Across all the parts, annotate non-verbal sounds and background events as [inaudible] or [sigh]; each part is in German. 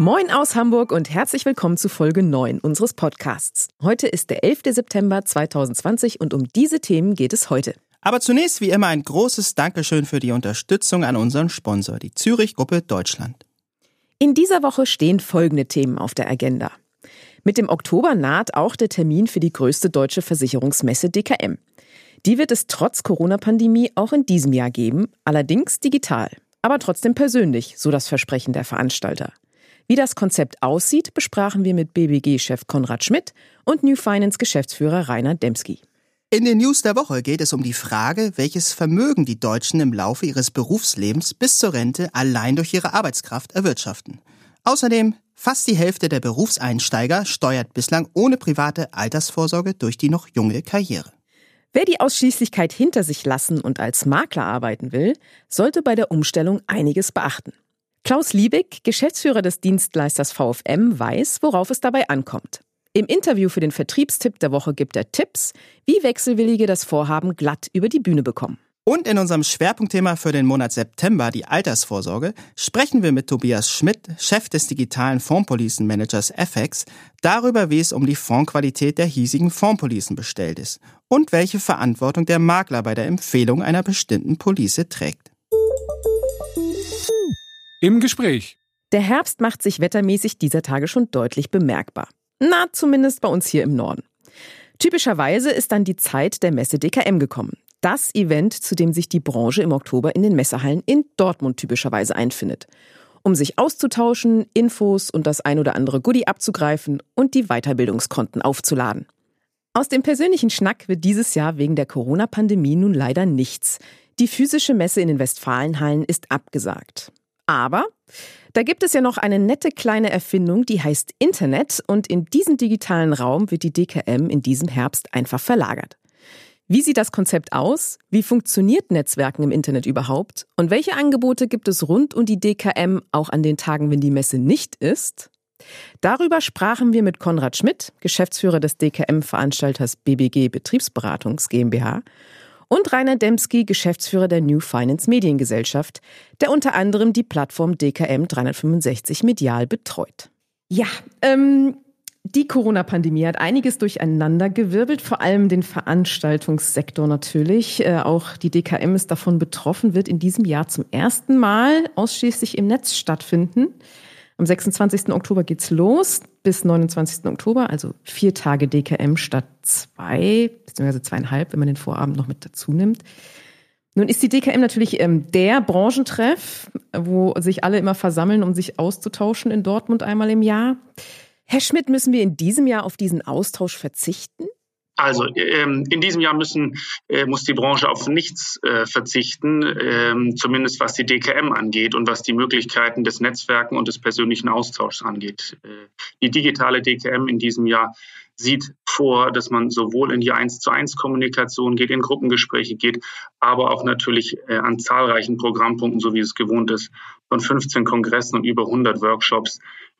Moin aus Hamburg und herzlich willkommen zu Folge 9 unseres Podcasts. Heute ist der 11. September 2020 und um diese Themen geht es heute. Aber zunächst wie immer ein großes Dankeschön für die Unterstützung an unseren Sponsor, die Zürich Gruppe Deutschland. In dieser Woche stehen folgende Themen auf der Agenda. Mit dem Oktober naht auch der Termin für die größte deutsche Versicherungsmesse DKM. Die wird es trotz Corona-Pandemie auch in diesem Jahr geben, allerdings digital, aber trotzdem persönlich, so das Versprechen der Veranstalter. Wie das Konzept aussieht, besprachen wir mit BBG-Chef Konrad Schmidt und New Finance-Geschäftsführer Rainer Demski. In den News der Woche geht es um die Frage, welches Vermögen die Deutschen im Laufe ihres Berufslebens bis zur Rente allein durch ihre Arbeitskraft erwirtschaften. Außerdem, fast die Hälfte der Berufseinsteiger steuert bislang ohne private Altersvorsorge durch die noch junge Karriere. Wer die Ausschließlichkeit hinter sich lassen und als Makler arbeiten will, sollte bei der Umstellung einiges beachten. Klaus Liebig, Geschäftsführer des Dienstleisters VFM, weiß, worauf es dabei ankommt. Im Interview für den Vertriebstipp der Woche gibt er Tipps, wie Wechselwillige das Vorhaben glatt über die Bühne bekommen. Und in unserem Schwerpunktthema für den Monat September, die Altersvorsorge, sprechen wir mit Tobias Schmidt, Chef des digitalen Fondspolicenmanagers FX, darüber, wie es um die Fondsqualität der hiesigen Fondspolicen bestellt ist und welche Verantwortung der Makler bei der Empfehlung einer bestimmten Police trägt. Im Gespräch. Der Herbst macht sich wettermäßig dieser Tage schon deutlich bemerkbar. Na, zumindest bei uns hier im Norden. Typischerweise ist dann die Zeit der Messe DKM gekommen. Das Event, zu dem sich die Branche im Oktober in den Messehallen in Dortmund typischerweise einfindet. Um sich auszutauschen, Infos und das ein oder andere Goodie abzugreifen und die Weiterbildungskonten aufzuladen. Aus dem persönlichen Schnack wird dieses Jahr wegen der Corona-Pandemie nun leider nichts. Die physische Messe in den Westfalenhallen ist abgesagt. Aber da gibt es ja noch eine nette kleine Erfindung, die heißt Internet und in diesen digitalen Raum wird die DKM in diesem Herbst einfach verlagert. Wie sieht das Konzept aus? Wie funktioniert Netzwerken im Internet überhaupt? Und welche Angebote gibt es rund um die DKM auch an den Tagen, wenn die Messe nicht ist? Darüber sprachen wir mit Konrad Schmidt, Geschäftsführer des DKM-Veranstalters BBG Betriebsberatungs GmbH und Rainer Demski, Geschäftsführer der New Finance Mediengesellschaft, der unter anderem die Plattform DKM 365 medial betreut. Ja, ähm, die Corona-Pandemie hat einiges durcheinander gewirbelt, vor allem den Veranstaltungssektor natürlich. Äh, auch die DKM ist davon betroffen, wird in diesem Jahr zum ersten Mal ausschließlich im Netz stattfinden. Am 26. Oktober geht's los bis 29. Oktober, also vier Tage DKM statt zwei, beziehungsweise zweieinhalb, wenn man den Vorabend noch mit dazu nimmt. Nun ist die DKM natürlich ähm, der Branchentreff, wo sich alle immer versammeln, um sich auszutauschen in Dortmund einmal im Jahr. Herr Schmidt, müssen wir in diesem Jahr auf diesen Austausch verzichten? Also ähm, in diesem Jahr müssen, äh, muss die Branche auf nichts äh, verzichten, ähm, zumindest was die DKM angeht und was die Möglichkeiten des Netzwerken und des persönlichen Austauschs angeht. Äh, die digitale DKM in diesem Jahr sieht vor, dass man sowohl in die 1 zu 1 Kommunikation geht, in Gruppengespräche geht, aber auch natürlich äh, an zahlreichen Programmpunkten, so wie es gewohnt ist, von 15 Kongressen und über 100 Workshops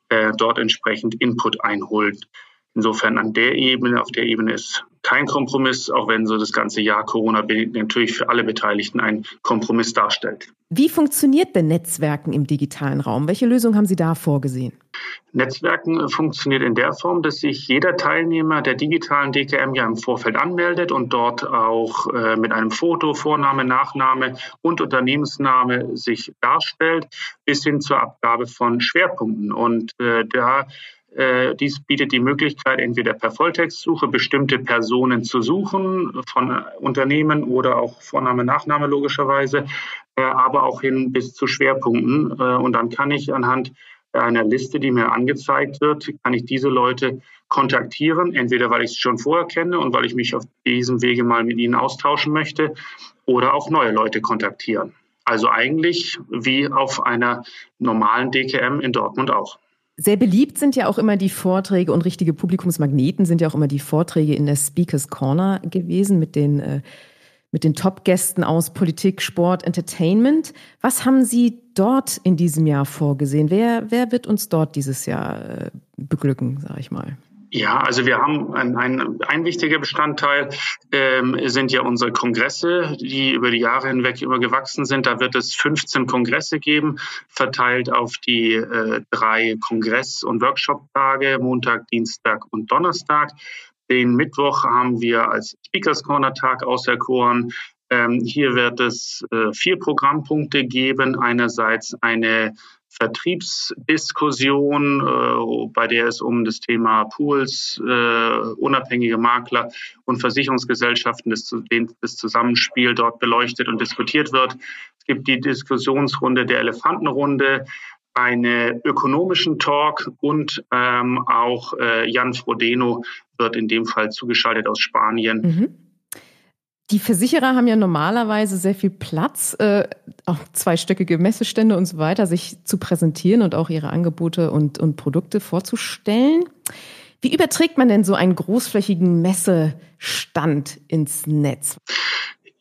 äh, dort entsprechend Input einholt. Insofern an der Ebene, auf der Ebene ist kein Kompromiss, auch wenn so das ganze Jahr Corona natürlich für alle Beteiligten ein Kompromiss darstellt. Wie funktioniert denn Netzwerken im digitalen Raum? Welche Lösung haben Sie da vorgesehen? Netzwerken funktioniert in der Form, dass sich jeder Teilnehmer der digitalen DKM ja im Vorfeld anmeldet und dort auch äh, mit einem Foto, Vorname, Nachname und Unternehmensname sich darstellt, bis hin zur Abgabe von Schwerpunkten. Und äh, da dies bietet die Möglichkeit, entweder per Volltextsuche bestimmte Personen zu suchen, von Unternehmen oder auch Vorname, Nachname logischerweise, äh, aber auch hin bis zu Schwerpunkten. Äh, und dann kann ich anhand einer Liste, die mir angezeigt wird, kann ich diese Leute kontaktieren, entweder weil ich sie schon vorher kenne und weil ich mich auf diesem Wege mal mit ihnen austauschen möchte oder auch neue Leute kontaktieren. Also eigentlich wie auf einer normalen DKM in Dortmund auch. Sehr beliebt sind ja auch immer die Vorträge und richtige Publikumsmagneten sind ja auch immer die Vorträge in der Speakers Corner gewesen mit den, äh, mit den Top-Gästen aus Politik, Sport, Entertainment. Was haben Sie dort in diesem Jahr vorgesehen? Wer, wer wird uns dort dieses Jahr äh, beglücken, sage ich mal? Ja, also wir haben ein, ein, ein wichtiger Bestandteil ähm, sind ja unsere Kongresse, die über die Jahre hinweg immer gewachsen sind. Da wird es 15 Kongresse geben, verteilt auf die äh, drei Kongress- und Workshop-Tage, Montag, Dienstag und Donnerstag. Den Mittwoch haben wir als Speakers Corner Tag auserkoren. Ähm, hier wird es äh, vier Programmpunkte geben. Einerseits eine Vertriebsdiskussion, äh, bei der es um das Thema Pools, äh, unabhängige Makler und Versicherungsgesellschaften, das, das Zusammenspiel dort beleuchtet und diskutiert wird. Es gibt die Diskussionsrunde der Elefantenrunde, einen ökonomischen Talk und ähm, auch äh, Jan Frodeno wird in dem Fall zugeschaltet aus Spanien. Mhm. Die Versicherer haben ja normalerweise sehr viel Platz, äh, auch zweistöckige Messestände und so weiter, sich zu präsentieren und auch ihre Angebote und, und Produkte vorzustellen. Wie überträgt man denn so einen großflächigen Messestand ins Netz?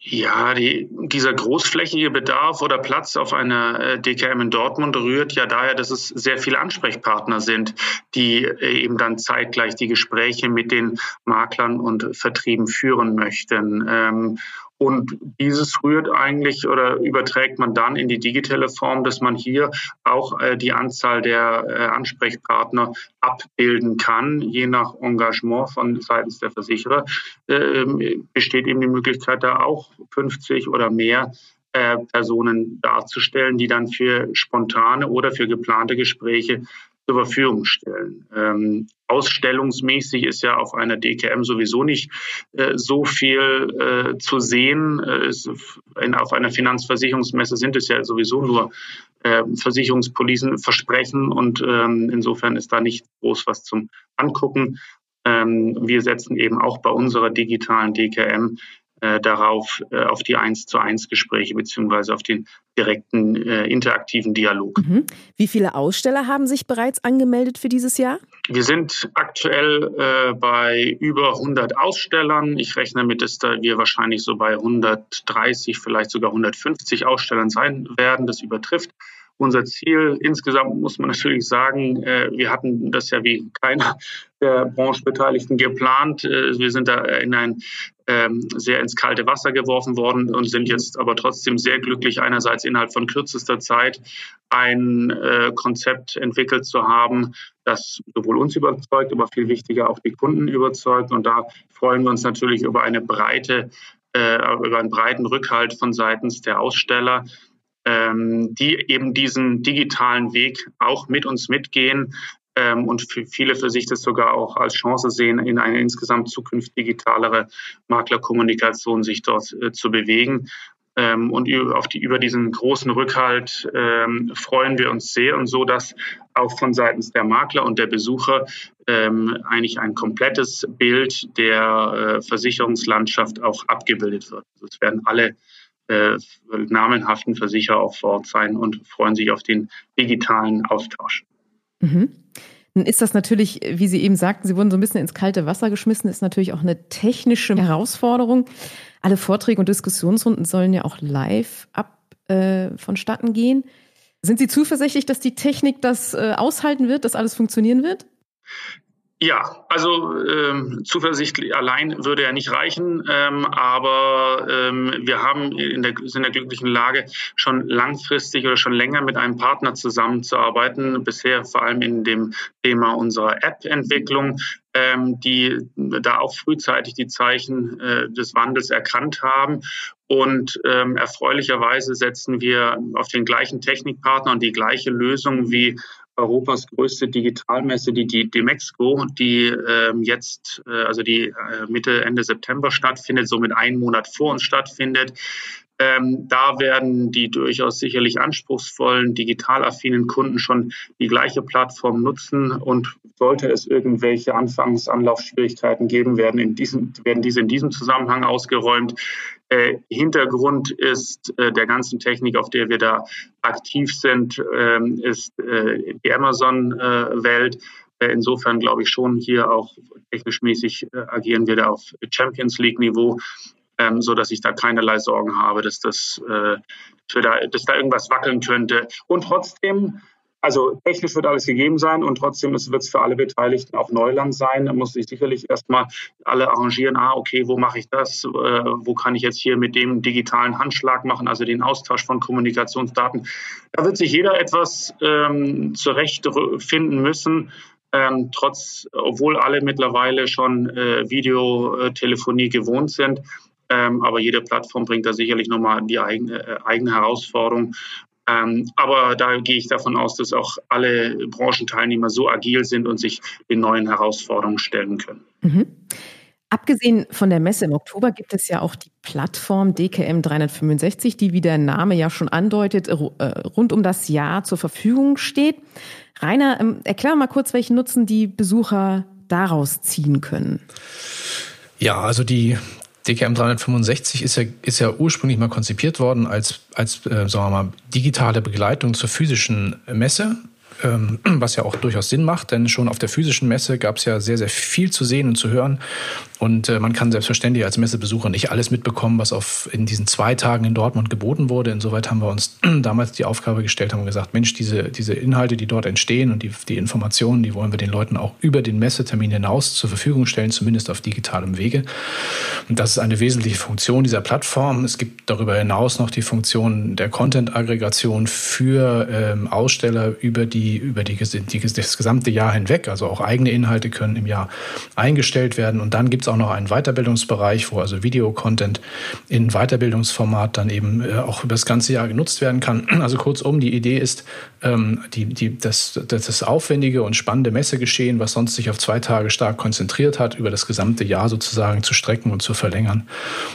Ja, die, dieser großflächige Bedarf oder Platz auf einer äh, DKM in Dortmund rührt ja daher, dass es sehr viele Ansprechpartner sind, die äh, eben dann zeitgleich die Gespräche mit den Maklern und Vertrieben führen möchten. Ähm, und dieses rührt eigentlich oder überträgt man dann in die digitale Form, dass man hier auch äh, die Anzahl der äh, Ansprechpartner abbilden kann. Je nach Engagement von seitens der Versicherer äh, besteht eben die Möglichkeit, da auch 50 oder mehr äh, Personen darzustellen, die dann für spontane oder für geplante Gespräche zur Verfügung stellen. Ähm, ausstellungsmäßig ist ja auf einer DKM sowieso nicht äh, so viel äh, zu sehen. Äh, in, auf einer Finanzversicherungsmesse sind es ja sowieso nur äh, Versicherungspolisen versprechen und ähm, insofern ist da nicht groß was zum Angucken. Ähm, wir setzen eben auch bei unserer digitalen DKM äh, darauf, äh, auf die eins zu eins Gespräche beziehungsweise auf den direkten äh, interaktiven Dialog. Mhm. Wie viele Aussteller haben sich bereits angemeldet für dieses Jahr? Wir sind aktuell äh, bei über 100 Ausstellern. Ich rechne mit, dass da wir wahrscheinlich so bei 130, vielleicht sogar 150 Ausstellern sein werden. Das übertrifft unser Ziel. Insgesamt muss man natürlich sagen, äh, wir hatten das ja wie keiner der Branchenbeteiligten geplant. Äh, wir sind da in ein ähm, sehr ins kalte Wasser geworfen worden und sind jetzt aber trotzdem sehr glücklich, einerseits innerhalb von kürzester Zeit ein äh, Konzept entwickelt zu haben, das sowohl uns überzeugt, aber viel wichtiger auch die Kunden überzeugt. Und da freuen wir uns natürlich über eine breite, über einen breiten Rückhalt von seitens der Aussteller ähm, die eben diesen digitalen Weg auch mit uns mitgehen und für viele für sich das sogar auch als Chance sehen, in eine insgesamt zukünftig digitalere Maklerkommunikation sich dort äh, zu bewegen. Ähm, und auf die, über diesen großen Rückhalt ähm, freuen wir uns sehr und so, dass auch von seitens der Makler und der Besucher ähm, eigentlich ein komplettes Bild der äh, Versicherungslandschaft auch abgebildet wird. Also es werden alle äh, namenhaften Versicherer auch vor Ort sein und freuen sich auf den digitalen Austausch. Mhm. Nun ist das natürlich, wie Sie eben sagten, Sie wurden so ein bisschen ins kalte Wasser geschmissen, ist natürlich auch eine technische Herausforderung. Alle Vorträge und Diskussionsrunden sollen ja auch live ab äh, vonstatten gehen. Sind Sie zuversichtlich, dass die Technik das äh, aushalten wird, dass alles funktionieren wird? Ja, also ähm, Zuversicht allein würde ja nicht reichen, ähm, aber ähm, wir haben in der, sind in der glücklichen Lage, schon langfristig oder schon länger mit einem Partner zusammenzuarbeiten, bisher vor allem in dem Thema unserer App-Entwicklung, ähm, die da auch frühzeitig die Zeichen äh, des Wandels erkannt haben. Und ähm, erfreulicherweise setzen wir auf den gleichen Technikpartner und die gleiche Lösung wie Europas größte Digitalmesse, die, die Demexco, die ähm, jetzt, äh, also die äh, Mitte, Ende September stattfindet, somit einen Monat vor uns stattfindet. Ähm, da werden die durchaus sicherlich anspruchsvollen, digital affinen Kunden schon die gleiche Plattform nutzen und sollte es irgendwelche Anfangsanlaufschwierigkeiten geben, werden, in diesem, werden diese in diesem Zusammenhang ausgeräumt. Äh, Hintergrund ist äh, der ganzen Technik, auf der wir da aktiv sind, äh, ist äh, die Amazon-Welt. Äh, insofern glaube ich schon hier auch technisch mäßig äh, agieren wir da auf Champions League Niveau ähm, so dass ich da keinerlei Sorgen habe, dass das, äh, dass, da, dass da irgendwas wackeln könnte. Und trotzdem also technisch wird alles gegeben sein und trotzdem wird es für alle Beteiligten auch Neuland sein. Da muss sich sicherlich erstmal alle arrangieren, ah, okay, wo mache ich das? Äh, wo kann ich jetzt hier mit dem digitalen Handschlag machen, also den Austausch von Kommunikationsdaten? Da wird sich jeder etwas ähm, zurechtfinden müssen. Ähm, trotz, obwohl alle mittlerweile schon äh, Videotelefonie gewohnt sind, ähm, aber jede Plattform bringt da sicherlich nochmal die eigene, äh, eigene Herausforderung. Ähm, aber da gehe ich davon aus, dass auch alle Branchenteilnehmer so agil sind und sich den neuen Herausforderungen stellen können. Mhm. Abgesehen von der Messe im Oktober gibt es ja auch die Plattform DKM 365, die, wie der Name ja schon andeutet, äh, rund um das Jahr zur Verfügung steht. Rainer, ähm, erklär mal kurz, welchen Nutzen die Besucher daraus ziehen können. Ja, also die DKM 365 ist ja, ist ja ursprünglich mal konzipiert worden als, als äh, sagen wir mal, digitale Begleitung zur physischen Messe ähm, was ja auch durchaus Sinn macht, denn schon auf der physischen Messe gab es ja sehr, sehr viel zu sehen und zu hören. Und äh, man kann selbstverständlich als Messebesucher nicht alles mitbekommen, was auf, in diesen zwei Tagen in Dortmund geboten wurde. Insoweit haben wir uns [clears throat] damals die Aufgabe gestellt, haben gesagt, Mensch, diese, diese Inhalte, die dort entstehen und die, die Informationen, die wollen wir den Leuten auch über den Messetermin hinaus zur Verfügung stellen, zumindest auf digitalem Wege. Und das ist eine wesentliche Funktion dieser Plattform. Es gibt darüber hinaus noch die Funktion der Content-Aggregation für ähm, Aussteller über die, über die, die, das gesamte Jahr hinweg. Also auch eigene Inhalte können im Jahr eingestellt werden. Und dann gibt es auch noch einen Weiterbildungsbereich, wo also Videocontent in Weiterbildungsformat dann eben äh, auch über das ganze Jahr genutzt werden kann. [clears throat] Also kurzum, die Idee ist, ähm, die, die, das, das aufwendige und spannende Messegeschehen, was sonst sich auf zwei Tage stark konzentriert hat, über das gesamte Jahr sozusagen zu strecken und zu verlängern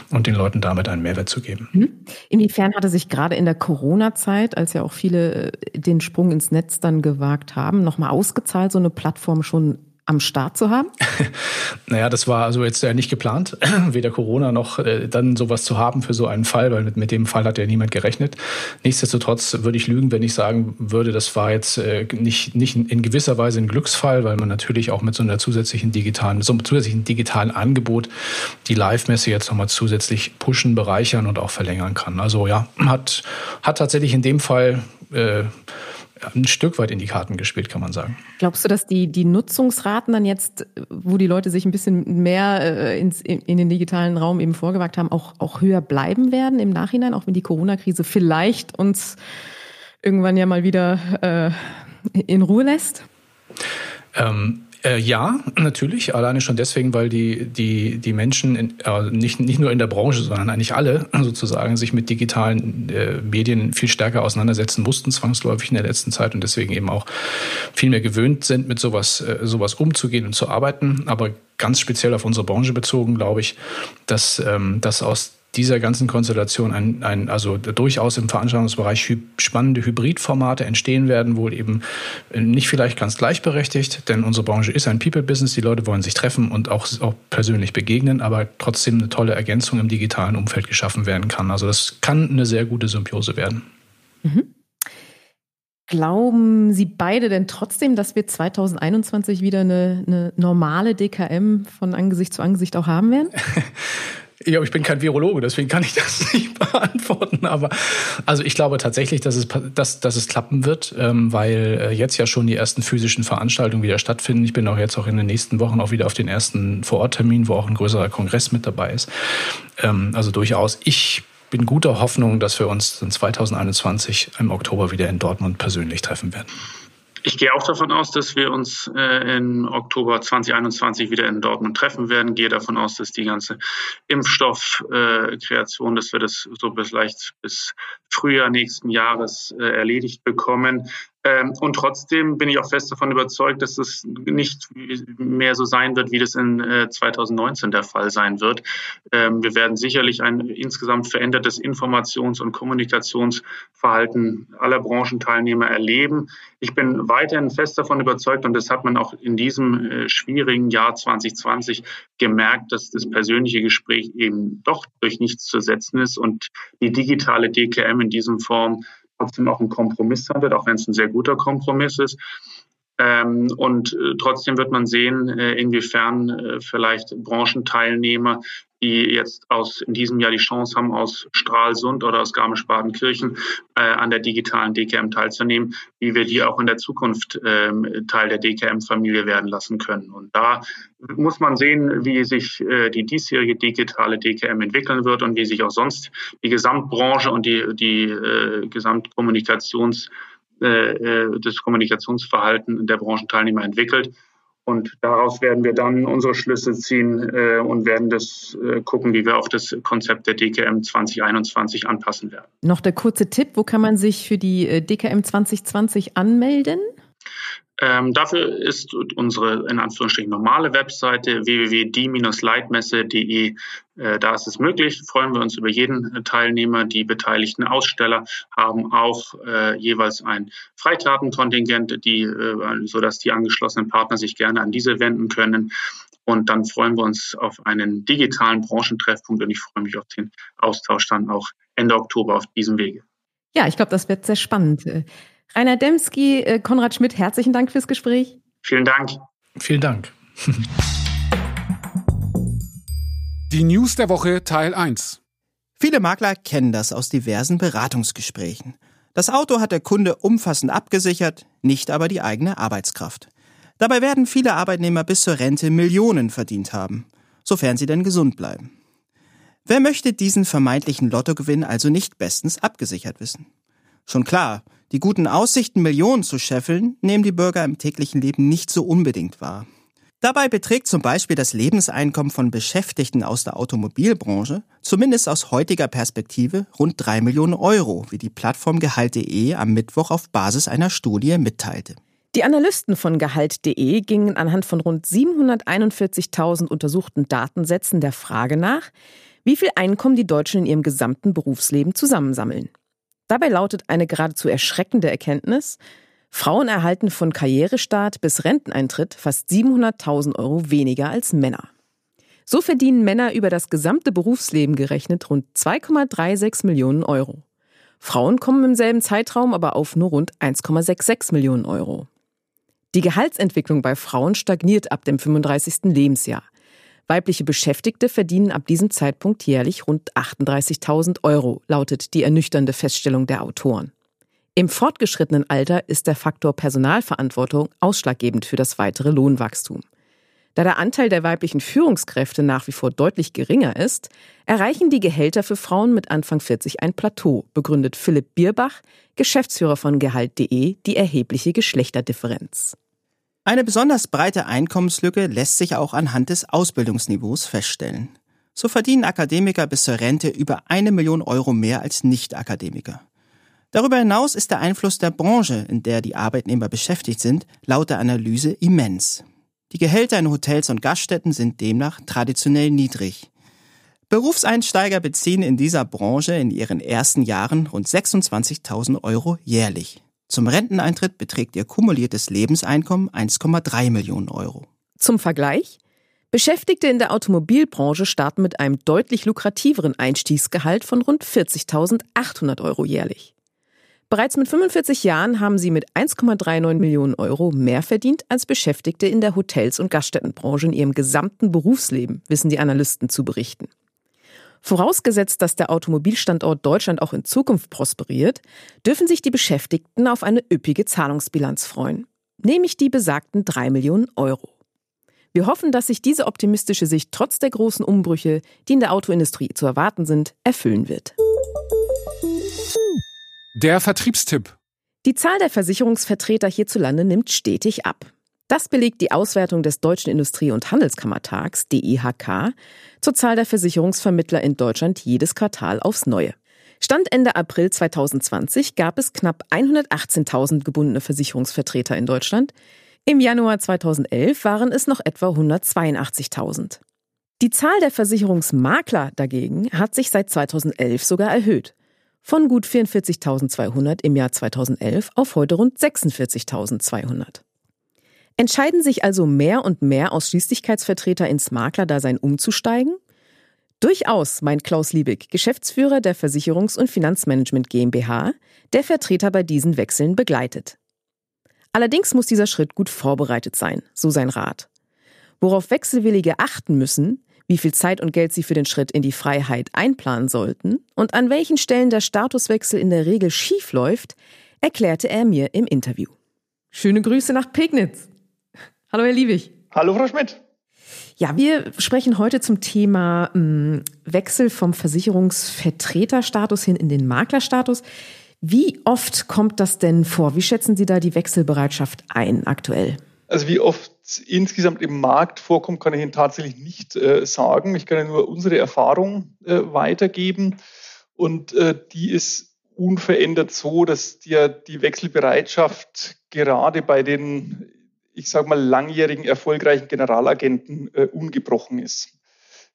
und den Leuten damit einen Mehrwert zu geben. Mhm. Inwiefern hatte sich gerade in der Corona-Zeit, als ja auch viele äh, den Sprung ins Netz dann gewagt haben, nochmal ausgezahlt, so eine Plattform schon am Start zu haben? [laughs] naja, das war also jetzt ja nicht geplant, [clears throat] weder Corona noch äh, dann sowas zu haben für so einen Fall, weil mit, mit dem Fall hat ja niemand gerechnet. Nichtsdestotrotz würde ich lügen, wenn ich sagen würde, das war jetzt äh, nicht, nicht in gewisser Weise ein Glücksfall, weil man natürlich auch mit so einer zusätzlichen digitalen, so einem zusätzlichen digitalen Angebot die Live-Messe jetzt nochmal zusätzlich pushen, bereichern und auch verlängern kann. Also ja, hat, hat tatsächlich in dem Fall äh, ein Stück weit in die Karten gespielt, kann man sagen. Glaubst du, dass die, die Nutzungsraten dann jetzt, wo die Leute sich ein bisschen mehr äh, ins, in, in, den digitalen Raum eben vorgewagt haben, auch, auch höher bleiben werden im Nachhinein, auch wenn die Corona-Krise vielleicht uns irgendwann ja mal wieder äh, in Ruhe lässt? Ähm, äh, ja, natürlich. Alleine schon deswegen, weil die, die, die Menschen in, äh, nicht, nicht nur in der Branche, sondern eigentlich alle [clears throat] sozusagen sich mit digitalen äh, Medien viel stärker auseinandersetzen mussten, zwangsläufig in der letzten Zeit und deswegen eben auch viel mehr gewöhnt sind, mit sowas, äh, sowas umzugehen und zu arbeiten. Aber ganz speziell auf unsere Branche bezogen, glaube ich, dass ähm, das aus dieser ganzen Konstellation ein, ein also durchaus im Veranstaltungsbereich spannende Hybridformate entstehen werden, wohl eben äh, nicht vielleicht ganz gleichberechtigt, denn unsere Branche ist ein People-Business, die Leute wollen sich treffen und auch, auch persönlich begegnen, aber trotzdem eine tolle Ergänzung im digitalen Umfeld geschaffen werden kann. Also das kann eine sehr gute Symbiose werden. Mhm. Glauben Sie beide denn trotzdem, dass wir 2021 wieder eine, eine normale DKM von Angesicht zu Angesicht auch haben werden? [laughs] Ja, ich bin kein Virologe, deswegen kann ich das [laughs] nicht beantworten. Aber also ich glaube tatsächlich, dass es, dass, dass es klappen wird, ähm, weil äh, jetzt ja schon die ersten physischen Veranstaltungen wieder stattfinden. Ich bin auch jetzt auch in den nächsten Wochen auch wieder auf den ersten Vororttermin, wo auch ein größerer Kongress mit dabei ist. Ähm, also durchaus, ich bin guter Hoffnung, dass wir uns in 2021 im Oktober wieder in Dortmund persönlich treffen werden. Ich gehe auch davon aus, dass wir uns äh, im Oktober 2021 wieder in Dortmund treffen werden. Gehe davon aus, dass die ganze Impfstoffkreation, äh, dass wir das so bis leicht bis Frühjahr nächsten Jahres äh, erledigt bekommen. Ähm, und trotzdem bin ich auch fest davon überzeugt, dass es nicht mehr so sein wird, wie das in 2019 äh, der Fall sein wird. Ähm, wir werden sicherlich ein insgesamt verändertes Informations- und Kommunikationsverhalten aller Branchenteilnehmer erleben. Ich bin weiterhin fest davon überzeugt, und das hat man auch in diesem äh, schwierigen Jahr 2020 gemerkt, dass das persönliche Gespräch eben doch durch nichts zu setzen ist und die digitale DKM in diesem Form trotzdem auch ein Kompromiss sein wird, auch wenn es ein sehr guter Kompromiss ist. Ähm, und äh, trotzdem wird man sehen, äh, inwiefern äh, vielleicht Branchenteilnehmer, die jetzt aus in diesem Jahr die Chance haben, aus Stralsund oder aus Garmisch-Partenkirchen äh, an der digitalen DKM teilzunehmen, wie wir die auch in der Zukunft ähm, Teil der DKM-Familie werden lassen können. Und da muss man sehen, wie sich äh, die diesjährige digitale DKM entwickeln wird und wie sich auch sonst die Gesamtbranche und die, die äh, Gesamtkommunikations äh, äh, das Kommunikationsverhalten der Branchenteilnehmer entwickelt. Und daraus werden wir dann unsere Schlüsse ziehen äh, und werden das äh, gucken, wie wir auch das Konzept der DKM 2021 anpassen werden. Noch der kurze Tipp, wo kann man sich für die äh, DKM 2020 anmelden? Ähm, dafür ist unsere in Anführungsstrichen normale Webseite www.die-leitmesse.de. Äh, da ist es möglich. Freuen wir uns über jeden Teilnehmer. Die beteiligten Aussteller haben auch äh, jeweils ein Freitatenkontingent, die, äh, sodass die angeschlossenen Partner sich gerne an diese wenden können. Und dann freuen wir uns auf einen digitalen Branchentreffpunkt und ich freue mich auf den Austausch dann auch Ende Oktober auf diesem Wege. Ja, ich glaube, das wird sehr spannend. Rainer Demski, äh, Konrad Schmidt, herzlichen Dank fürs Gespräch. Vielen Dank. Vielen Dank. [laughs] Die News der Woche Teil 1. Viele Makler kennen das aus diversen Beratungsgesprächen. Das Auto hat der Kunde umfassend abgesichert, nicht aber die eigene Arbeitskraft. Dabei werden viele Arbeitnehmer bis zur Rente Millionen verdient haben, sofern sie denn gesund bleiben. Wer möchte diesen vermeintlichen Lottogewinn also nicht bestens abgesichert wissen? Schon klar, die guten Aussichten, Millionen zu scheffeln, nehmen die Bürger im täglichen Leben nicht so unbedingt wahr. Dabei beträgt zum Beispiel das Lebenseinkommen von Beschäftigten aus der Automobilbranche, zumindest aus heutiger Perspektive, rund drei Millionen Euro, wie die Plattform Gehalt.de am Mittwoch auf Basis einer Studie mitteilte. Die Analysten von Gehalt.de gingen anhand von rund 741.000 untersuchten Datensätzen der Frage nach, wie viel Einkommen die Deutschen in ihrem gesamten Berufsleben zusammensammeln. Dabei lautet eine geradezu erschreckende Erkenntnis, Frauen erhalten von Karrierestart bis Renteneintritt fast 700.000 Euro weniger als Männer. So verdienen Männer über das gesamte Berufsleben gerechnet rund 2,36 Millionen Euro. Frauen kommen im selben Zeitraum aber auf nur rund 1,66 Millionen Euro. Die Gehaltsentwicklung bei Frauen stagniert ab dem 35. Lebensjahr. Weibliche Beschäftigte verdienen ab diesem Zeitpunkt jährlich rund 38.000 Euro, lautet die ernüchternde Feststellung der Autoren. Im fortgeschrittenen Alter ist der Faktor Personalverantwortung ausschlaggebend für das weitere Lohnwachstum. Da der Anteil der weiblichen Führungskräfte nach wie vor deutlich geringer ist, erreichen die Gehälter für Frauen mit Anfang 40 ein Plateau, begründet Philipp Bierbach, Geschäftsführer von Gehalt.de, die erhebliche Geschlechterdifferenz. Eine besonders breite Einkommenslücke lässt sich auch anhand des Ausbildungsniveaus feststellen. So verdienen Akademiker bis zur Rente über eine Million Euro mehr als Nicht-Akademiker. Darüber hinaus ist der Einfluss der Branche, in der die Arbeitnehmer beschäftigt sind, laut der Analyse immens. Die Gehälter in Hotels und Gaststätten sind demnach traditionell niedrig. Berufseinsteiger beziehen in dieser Branche in ihren ersten Jahren rund 26.000 Euro jährlich. Zum Renteneintritt beträgt ihr kumuliertes Lebenseinkommen 1,3 Millionen Euro. Zum Vergleich? Beschäftigte in der Automobilbranche starten mit einem deutlich lukrativeren Einstiegsgehalt von rund 40.800 Euro jährlich. Bereits mit 45 Jahren haben sie mit 1,39 Millionen Euro mehr verdient als Beschäftigte in der Hotels- und Gaststättenbranche in ihrem gesamten Berufsleben, wissen die Analysten zu berichten. Vorausgesetzt, dass der Automobilstandort Deutschland auch in Zukunft prosperiert, dürfen sich die Beschäftigten auf eine üppige Zahlungsbilanz freuen, nämlich die besagten drei Millionen Euro. Wir hoffen, dass sich diese optimistische Sicht trotz der großen Umbrüche, die in der Autoindustrie zu erwarten sind, erfüllen wird. Der Vertriebstipp. Die Zahl der Versicherungsvertreter hierzulande nimmt stetig ab. Das belegt die Auswertung des Deutschen Industrie- und Handelskammertags, DIHK, zur Zahl der Versicherungsvermittler in Deutschland jedes Quartal aufs Neue. Stand Ende April 2020 gab es knapp 118.000 gebundene Versicherungsvertreter in Deutschland. Im Januar 2011 waren es noch etwa 182.000. Die Zahl der Versicherungsmakler dagegen hat sich seit 2011 sogar erhöht. Von gut 44.200 im Jahr 2011 auf heute rund 46.200. Entscheiden sich also mehr und mehr Ausschließlichkeitsvertreter ins Maklerdasein umzusteigen? Durchaus, meint Klaus Liebig, Geschäftsführer der Versicherungs- und Finanzmanagement GmbH, der Vertreter bei diesen Wechseln begleitet. Allerdings muss dieser Schritt gut vorbereitet sein, so sein Rat. Worauf Wechselwillige achten müssen, wie viel Zeit und Geld sie für den Schritt in die Freiheit einplanen sollten und an welchen Stellen der Statuswechsel in der Regel schief läuft, erklärte er mir im Interview. Schöne Grüße nach Pegnitz. Hallo, Herr Liebig. Hallo, Frau Schmidt. Ja, wir sprechen heute zum Thema ähm, Wechsel vom Versicherungsvertreterstatus hin in den Maklerstatus. Wie oft kommt das denn vor? Wie schätzen Sie da die Wechselbereitschaft ein aktuell? Also wie oft insgesamt im Markt vorkommt, kann ich Ihnen tatsächlich nicht äh, sagen. Ich kann Ihnen nur unsere Erfahrung äh, weitergeben. Und äh, die ist unverändert so, dass die, die Wechselbereitschaft gerade bei den, ich sage mal, langjährigen erfolgreichen Generalagenten äh, ungebrochen ist.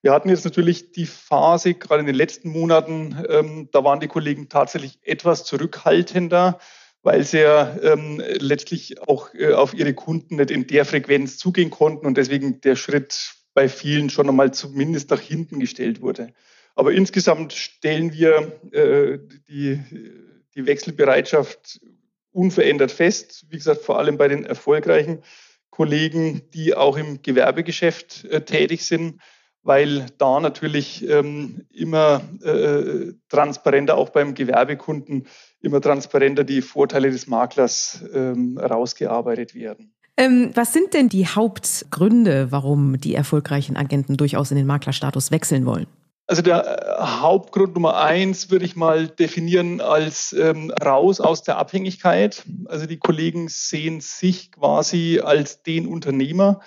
Wir hatten jetzt natürlich die Phase, gerade in den letzten Monaten, ähm, da waren die Kollegen tatsächlich etwas zurückhaltender, weil sie ja ähm, letztlich auch äh, auf ihre Kunden nicht in der Frequenz zugehen konnten und deswegen der Schritt bei vielen schon einmal zumindest nach hinten gestellt wurde. Aber insgesamt stellen wir äh, die, die Wechselbereitschaft unverändert fest. Wie gesagt, vor allem bei den erfolgreichen Kollegen, die auch im Gewerbegeschäft äh, tätig sind weil da natürlich ähm, immer äh, transparenter, auch beim Gewerbekunden, immer transparenter die Vorteile des Maklers ähm, rausgearbeitet werden. Ähm, was sind denn die Hauptgründe, warum die erfolgreichen Agenten durchaus in den Maklerstatus wechseln wollen? Also der äh, Hauptgrund Nummer eins würde ich mal definieren als ähm, raus aus der Abhängigkeit. Also die Kollegen sehen sich quasi als den Unternehmer,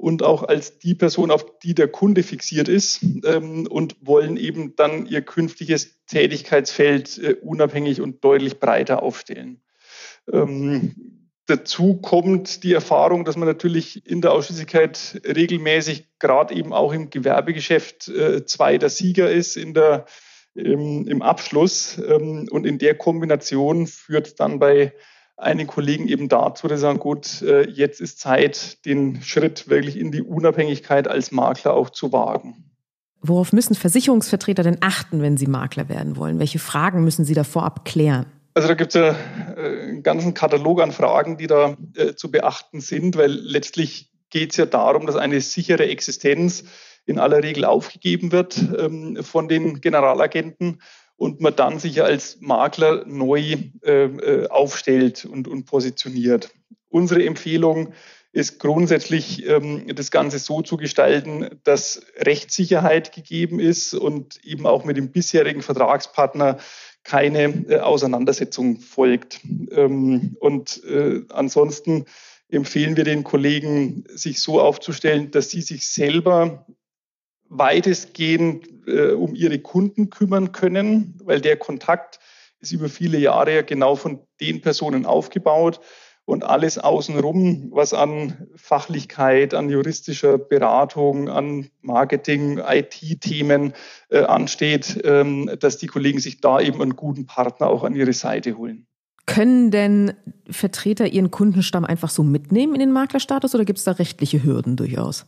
und auch als die Person, auf die der Kunde fixiert ist ähm, und wollen eben dann ihr künftiges Tätigkeitsfeld äh, unabhängig und deutlich breiter aufstellen. Ähm, dazu kommt die Erfahrung, dass man natürlich in der Ausschließlichkeit regelmäßig, gerade eben auch im Gewerbegeschäft, äh, zweiter Sieger ist in der, im, im Abschluss. Ähm, und in der Kombination führt dann bei einen Kollegen eben dazu, dass sie sagen, gut, äh, jetzt ist Zeit, den Schritt wirklich in die Unabhängigkeit als Makler auch zu wagen. Worauf müssen Versicherungsvertreter denn achten, wenn sie Makler werden wollen? Welche Fragen müssen sie da vorab klären? Also da gibt es ja äh, einen ganzen Katalog an Fragen, die da äh, zu beachten sind, weil letztlich geht es ja darum, dass eine sichere Existenz in aller Regel aufgegeben wird ähm, von den Generalagenten und man dann sich als Makler neu äh, äh, aufstellt und, und positioniert. Unsere Empfehlung ist grundsätzlich, ähm, das Ganze so zu gestalten, dass Rechtssicherheit gegeben ist und eben auch mit dem bisherigen Vertragspartner keine äh, Auseinandersetzung folgt. Ähm, und äh, ansonsten empfehlen wir den Kollegen, sich so aufzustellen, dass sie sich selber weitestgehend äh, um ihre Kunden kümmern können, weil der Kontakt ist über viele Jahre ja genau von den Personen aufgebaut und alles außenrum, was an Fachlichkeit, an juristischer Beratung, an Marketing, IT-Themen äh, ansteht, ähm, dass die Kollegen sich da eben einen guten Partner auch an ihre Seite holen. Können denn Vertreter ihren Kundenstamm einfach so mitnehmen in den Maklerstatus oder gibt es da rechtliche Hürden durchaus?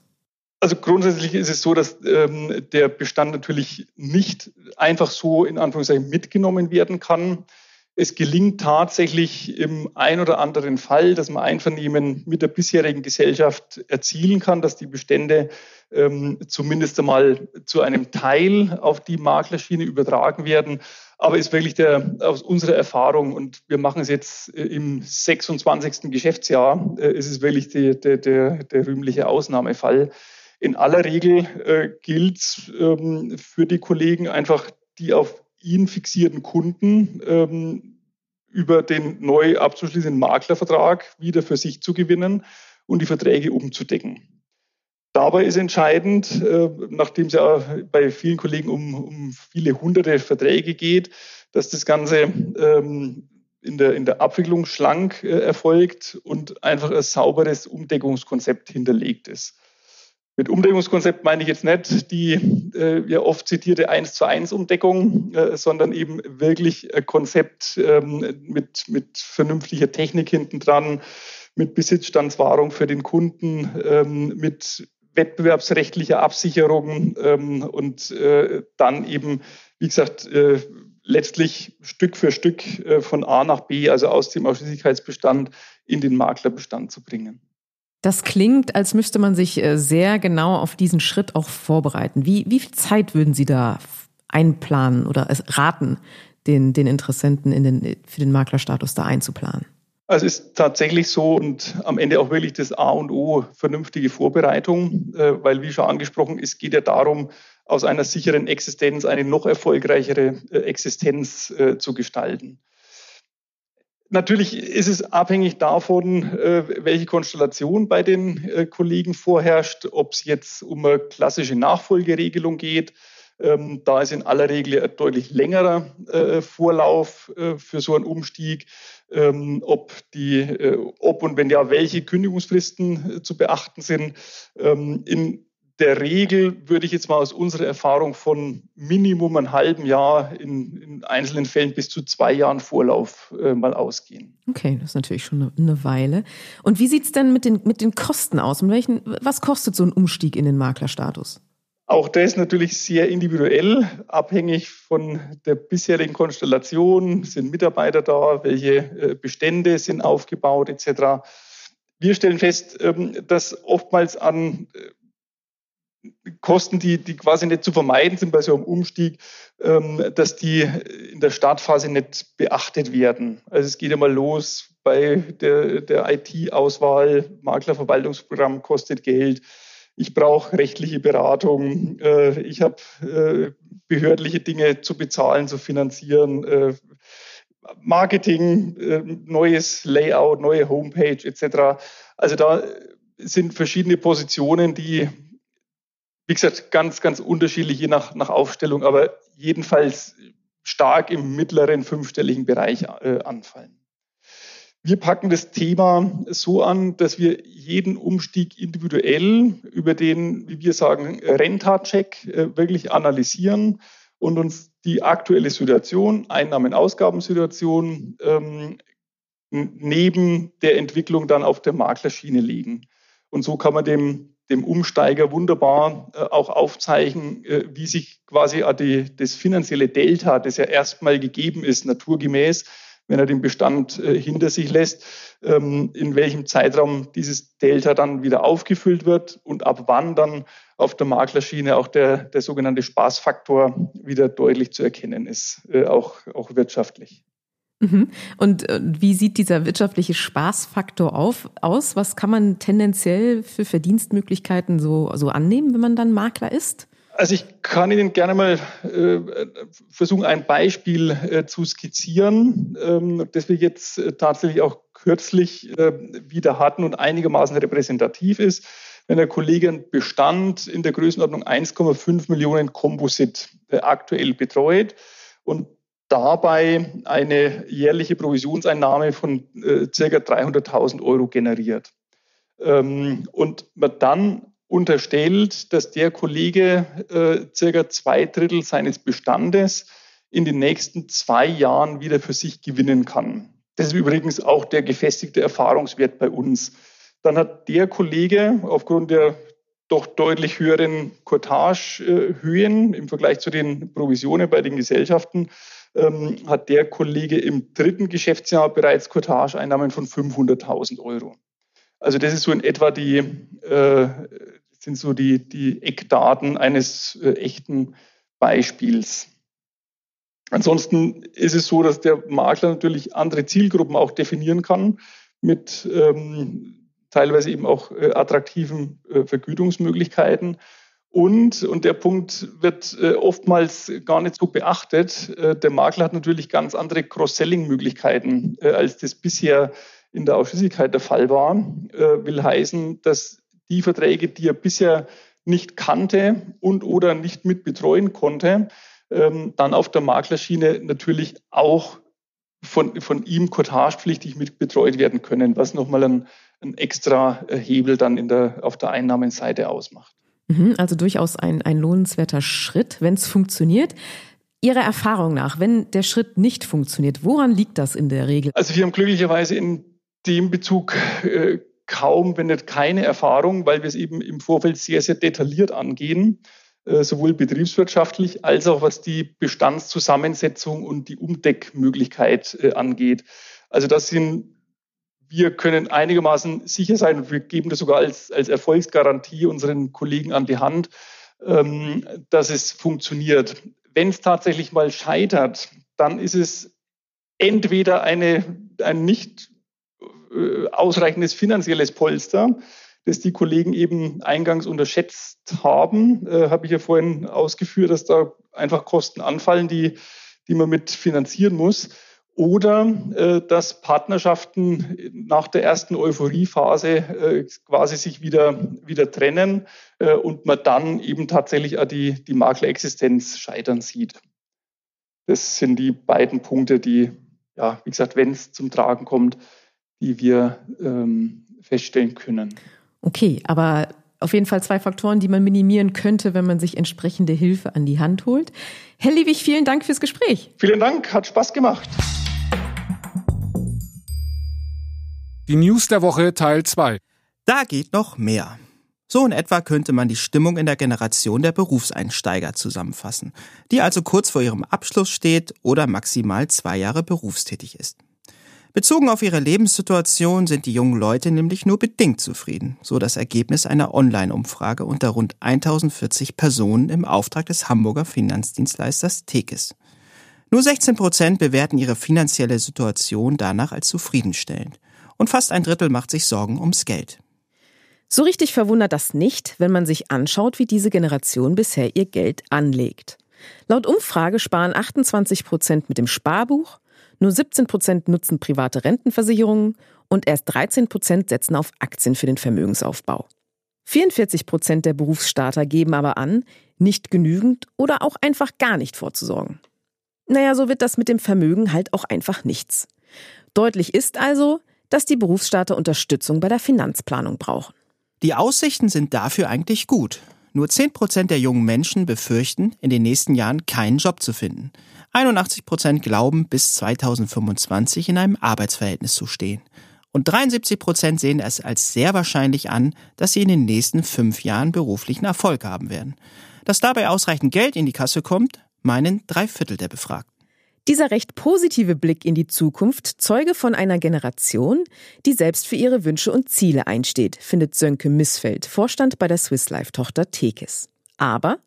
Also grundsätzlich ist es so, dass ähm, der Bestand natürlich nicht einfach so in Anführungszeichen mitgenommen werden kann. Es gelingt tatsächlich im ein oder anderen Fall, dass man Einvernehmen mit der bisherigen Gesellschaft erzielen kann, dass die Bestände ähm, zumindest einmal zu einem Teil auf die Maklerschiene übertragen werden. Aber ist wirklich der, aus unserer Erfahrung, und wir machen es jetzt äh, im 26. Geschäftsjahr, äh, ist es wirklich die, der, der, der rühmliche Ausnahmefall in aller Regel äh, gilt ähm, für die Kollegen einfach die auf ihn fixierten Kunden ähm, über den neu abzuschließenden Maklervertrag wieder für sich zu gewinnen und die Verträge umzudecken. Dabei ist entscheidend, äh, nachdem es ja bei vielen Kollegen um, um viele hunderte Verträge geht, dass das Ganze ähm, in der, in der Abwicklung schlank äh, erfolgt und einfach ein sauberes Umdeckungskonzept hinterlegt ist. Mit Umdeckungskonzept meine ich jetzt nicht die äh, ja oft zitierte 1 zu 1 Umdeckung, äh, sondern eben wirklich ein Konzept ähm, mit, mit vernünftiger Technik hinten dran, mit Besitzstandswahrung für den Kunden, ähm, mit wettbewerbsrechtlicher Absicherung ähm, und äh, dann eben, wie gesagt, äh, letztlich Stück für Stück äh, von A nach B, also aus dem Ausschließlichkeitsbestand in den Maklerbestand zu bringen. Das klingt, als müsste man sich äh, sehr genau auf diesen Schritt auch vorbereiten. Wie, wie viel Zeit würden Sie da einplanen oder raten, den, den Interessenten in den, für den Maklerstatus da einzuplanen? Also es ist tatsächlich so und am Ende auch wirklich das A und O vernünftige Vorbereitung, äh, weil wie schon angesprochen, es geht ja darum, aus einer sicheren Existenz eine noch erfolgreichere äh, Existenz zu gestalten. Natürlich ist es abhängig davon, äh, welche Konstellation bei den Kollegen vorherrscht, ob es jetzt um eine klassische Nachfolgeregelung geht. Ähm, da ist in aller Regel ein deutlich längerer Vorlauf für so einen Umstieg. Ähm, ob die, ob und wenn ja, welche Kündigungsfristen zu beachten sind. Ähm, in der Regel würde ich jetzt mal aus unserer Erfahrung von Minimum einem halben Jahr, in, in einzelnen Fällen bis zu zwei Jahren Vorlauf äh, mal ausgehen. Okay, das ist natürlich schon eine, eine Weile. Und wie sieht es denn mit den, mit den Kosten aus? Mit welchen, was kostet so ein Umstieg in den Maklerstatus? Auch das ist natürlich sehr individuell, abhängig von der bisherigen Konstellation. Sind Mitarbeiter da? Welche äh, Bestände sind aufgebaut etc.? Wir stellen fest, ähm, dass oftmals an äh, Kosten, die, die quasi nicht zu vermeiden sind bei so einem Umstieg, ähm, dass die in der Startphase nicht beachtet werden. Also es geht ja mal los bei der, der IT-Auswahl, Maklerverwaltungsprogramm kostet Geld. Ich brauche rechtliche Beratung. Äh, ich habe äh, behördliche Dinge zu bezahlen, zu finanzieren. Äh, Marketing, äh, neues Layout, neue Homepage etc. Also da sind verschiedene Positionen, die wie gesagt, ganz, ganz unterschiedlich je nach, nach Aufstellung, aber jedenfalls stark im mittleren fünfstelligen Bereich äh, anfallen. Wir packen das Thema so an, dass wir jeden Umstieg individuell über den, wie wir sagen, Renta-Check äh, wirklich analysieren und uns die aktuelle Situation, Einnahmen-Ausgabensituation ähm, neben der Entwicklung dann auf der Maklerschiene legen. Und so kann man dem dem Umsteiger wunderbar äh, auch aufzeichnen, äh, wie sich quasi die, das finanzielle Delta, das ja erstmal gegeben ist, naturgemäß, wenn er den Bestand äh, hinter sich lässt, ähm, in welchem Zeitraum dieses Delta dann wieder aufgefüllt wird und ab wann dann auf der Maklerschiene auch der, der sogenannte Spaßfaktor wieder deutlich zu erkennen ist, auch, auch wirtschaftlich. Mhm. Und äh, wie sieht dieser wirtschaftliche Spaßfaktor auf, aus? Was kann man tendenziell für Verdienstmöglichkeiten so, so annehmen, wenn man dann Makler ist? Also ich kann Ihnen gerne mal äh, versuchen, ein Beispiel äh, zu skizzieren, ähm, das wir jetzt äh, tatsächlich auch kürzlich äh, wieder hatten und einigermaßen repräsentativ ist. Wenn der Kollege einen Bestand in der Größenordnung 1,5 Millionen Komposit äh, aktuell betreut und dabei eine jährliche Provisionseinnahme von äh, circa 300.000 Euro generiert. Ähm, und man dann unterstellt, dass der Kollege äh, circa zwei Drittel seines Bestandes in den nächsten zwei Jahren wieder für sich gewinnen kann. Das ist übrigens auch der gefestigte Erfahrungswert bei uns. Dann hat der Kollege aufgrund der doch deutlich höheren Cottage-Höhen im Vergleich zu den Provisionen bei den Gesellschaften ähm, hat der Kollege im dritten Geschäftsjahr bereits Cottage-Einnahmen von 500.000 Euro. Also das ist so in etwa die, äh, sind so die, die Eckdaten eines äh, echten Beispiels. Ansonsten ist es so, dass der Makler natürlich andere Zielgruppen auch definieren kann mit ähm, teilweise eben auch äh, attraktiven äh, Vergütungsmöglichkeiten. Und, und der Punkt wird äh, oftmals gar nicht so beachtet, äh, der Makler hat natürlich ganz andere Cross-Selling-Möglichkeiten, äh, als das bisher in der Ausschließlichkeit der Fall war. Äh, will heißen, dass die Verträge, die er bisher nicht kannte und oder nicht mit betreuen konnte, ähm, dann auf der Maklerschiene natürlich auch von, von ihm cotagepflichtig mit betreut werden können, was nochmal ein, ein extra Hebel dann in der, auf der Einnahmenseite ausmacht. Mhm, also durchaus ein, ein lohnenswerter Schritt, wenn es funktioniert. Ihrer Erfahrung nach, wenn der Schritt nicht funktioniert, woran liegt das in der Regel? Also wir haben glücklicherweise in dem Bezug äh, kaum, wenn nicht keine Erfahrung, weil wir es eben im Vorfeld sehr, sehr detailliert angehen. Äh, sowohl betriebswirtschaftlich als auch was die Bestandszusammensetzung und die Umdeckmöglichkeit äh, angeht. Also das sind, wir können einigermaßen sicher sein wir geben das sogar als, als Erfolgsgarantie unseren Kollegen an die Hand, ähm, dass es funktioniert. Wenn es tatsächlich mal scheitert, dann ist es entweder eine, ein nicht äh, ausreichendes finanzielles Polster, das die Kollegen eben eingangs unterschätzt haben. Äh, Habe ich ja vorhin ausgeführt, dass da einfach Kosten anfallen, die, die man mit finanzieren muss. Oder äh, dass Partnerschaften nach der ersten Euphoriephase äh, quasi sich wieder, wieder trennen äh, und man dann eben tatsächlich auch die, die Maklerexistenz scheitern sieht. Das sind die beiden Punkte, die, ja, wie gesagt, wenn es zum Tragen kommt, die wir ähm, feststellen können. Okay, aber auf jeden Fall zwei Faktoren, die man minimieren könnte, wenn man sich entsprechende Hilfe an die Hand holt. Herr Liebig, vielen Dank fürs Gespräch. Vielen Dank, hat Spaß gemacht. Die News der Woche Teil 2. Da geht noch mehr. So in etwa könnte man die Stimmung in der Generation der Berufseinsteiger zusammenfassen, die also kurz vor ihrem Abschluss steht oder maximal zwei Jahre berufstätig ist. Bezogen auf ihre Lebenssituation sind die jungen Leute nämlich nur bedingt zufrieden, so das Ergebnis einer Online-Umfrage unter rund 1040 Personen im Auftrag des Hamburger Finanzdienstleisters Tekes. Nur 16 Prozent bewerten ihre finanzielle Situation danach als zufriedenstellend. Und fast ein Drittel macht sich Sorgen ums Geld. So richtig verwundert das nicht, wenn man sich anschaut, wie diese Generation bisher ihr Geld anlegt. Laut Umfrage sparen 28 Prozent mit dem Sparbuch, nur 17 Prozent nutzen private Rentenversicherungen und erst 13 Prozent setzen auf Aktien für den Vermögensaufbau. 44 Prozent der Berufsstarter geben aber an, nicht genügend oder auch einfach gar nicht vorzusorgen. Naja, so wird das mit dem Vermögen halt auch einfach nichts. Deutlich ist also, dass die Berufsstarter Unterstützung bei der Finanzplanung brauchen. Die Aussichten sind dafür eigentlich gut. Nur 10 Prozent der jungen Menschen befürchten, in den nächsten Jahren keinen Job zu finden. 81 Prozent glauben, bis 2025 in einem Arbeitsverhältnis zu stehen. Und 73 Prozent sehen es als sehr wahrscheinlich an, dass sie in den nächsten fünf Jahren beruflichen Erfolg haben werden. Dass dabei ausreichend Geld in die Kasse kommt, meinen drei Viertel der Befragten. Dieser recht positive Blick in die Zukunft zeuge von einer Generation, die selbst für ihre Wünsche und Ziele einsteht, findet Sönke Missfeld, Vorstand bei der Swiss Life Tochter Tekes. Aber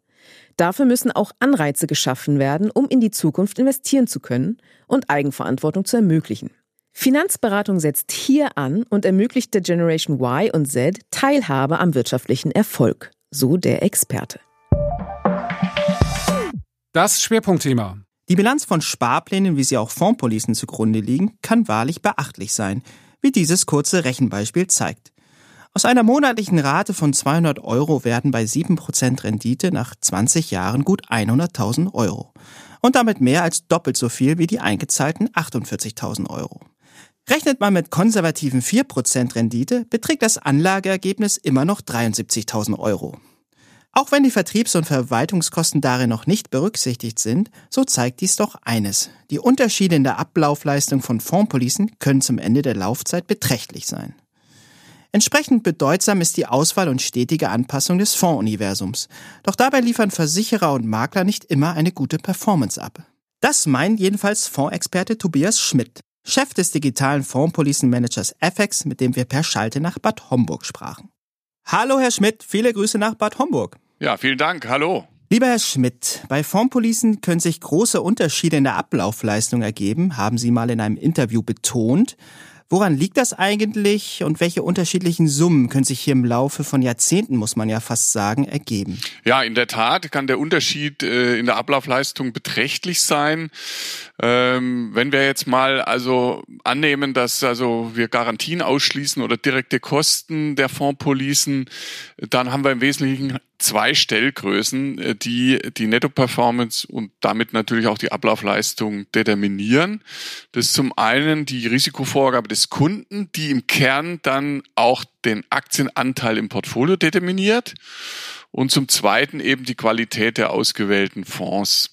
dafür müssen auch Anreize geschaffen werden, um in die Zukunft investieren zu können und Eigenverantwortung zu ermöglichen. Finanzberatung setzt hier an und ermöglicht der Generation Y und Z Teilhabe am wirtschaftlichen Erfolg, so der Experte. Das Schwerpunktthema. Die Bilanz von Sparplänen, wie sie auch Fondspolicen zugrunde liegen, kann wahrlich beachtlich sein, wie dieses kurze Rechenbeispiel zeigt. Aus einer monatlichen Rate von 200 Euro werden bei 7% Rendite nach 20 Jahren gut 100.000 Euro. Und damit mehr als doppelt so viel wie die eingezahlten 48.000 Euro. Rechnet man mit konservativen 4% Rendite, beträgt das Anlageergebnis immer noch 73.000 Euro. Auch wenn die Vertriebs- und Verwaltungskosten darin noch nicht berücksichtigt sind, so zeigt dies doch eines. Die Unterschiede in der Ablaufleistung von Fondspolicen können zum Ende der Laufzeit beträchtlich sein. Entsprechend bedeutsam ist die Auswahl und stetige Anpassung des Fondsuniversums. Doch dabei liefern Versicherer und Makler nicht immer eine gute Performance ab. Das meint jedenfalls Fondsexperte Tobias Schmidt, Chef des digitalen Fondspolicenmanagers FX, mit dem wir per Schalte nach Bad Homburg sprachen. Hallo Herr Schmidt, viele Grüße nach Bad Homburg. Ja, vielen Dank. Hallo. Lieber Herr Schmidt, bei Formpolicen können sich große Unterschiede in der Ablaufleistung ergeben, haben Sie mal in einem Interview betont. Woran liegt das eigentlich und welche unterschiedlichen Summen können sich hier im Laufe von Jahrzehnten, muss man ja fast sagen, ergeben? Ja, in der Tat kann der Unterschied äh, in der Ablaufleistung beträchtlich sein. Ähm, wenn wir jetzt mal also annehmen, dass also wir Garantien ausschließen oder direkte Kosten der Fondspolicen, dann haben wir im Wesentlichen zwei Stellgrößen, äh, die die Netto-Performance und damit natürlich auch die Ablaufleistung determinieren. Das ist zum einen die Risikovorgabe des Kunden, die im Kern dann auch den Aktienanteil im Portfolio determiniert. Und zum zweiten eben die Qualität der ausgewählten Fonds.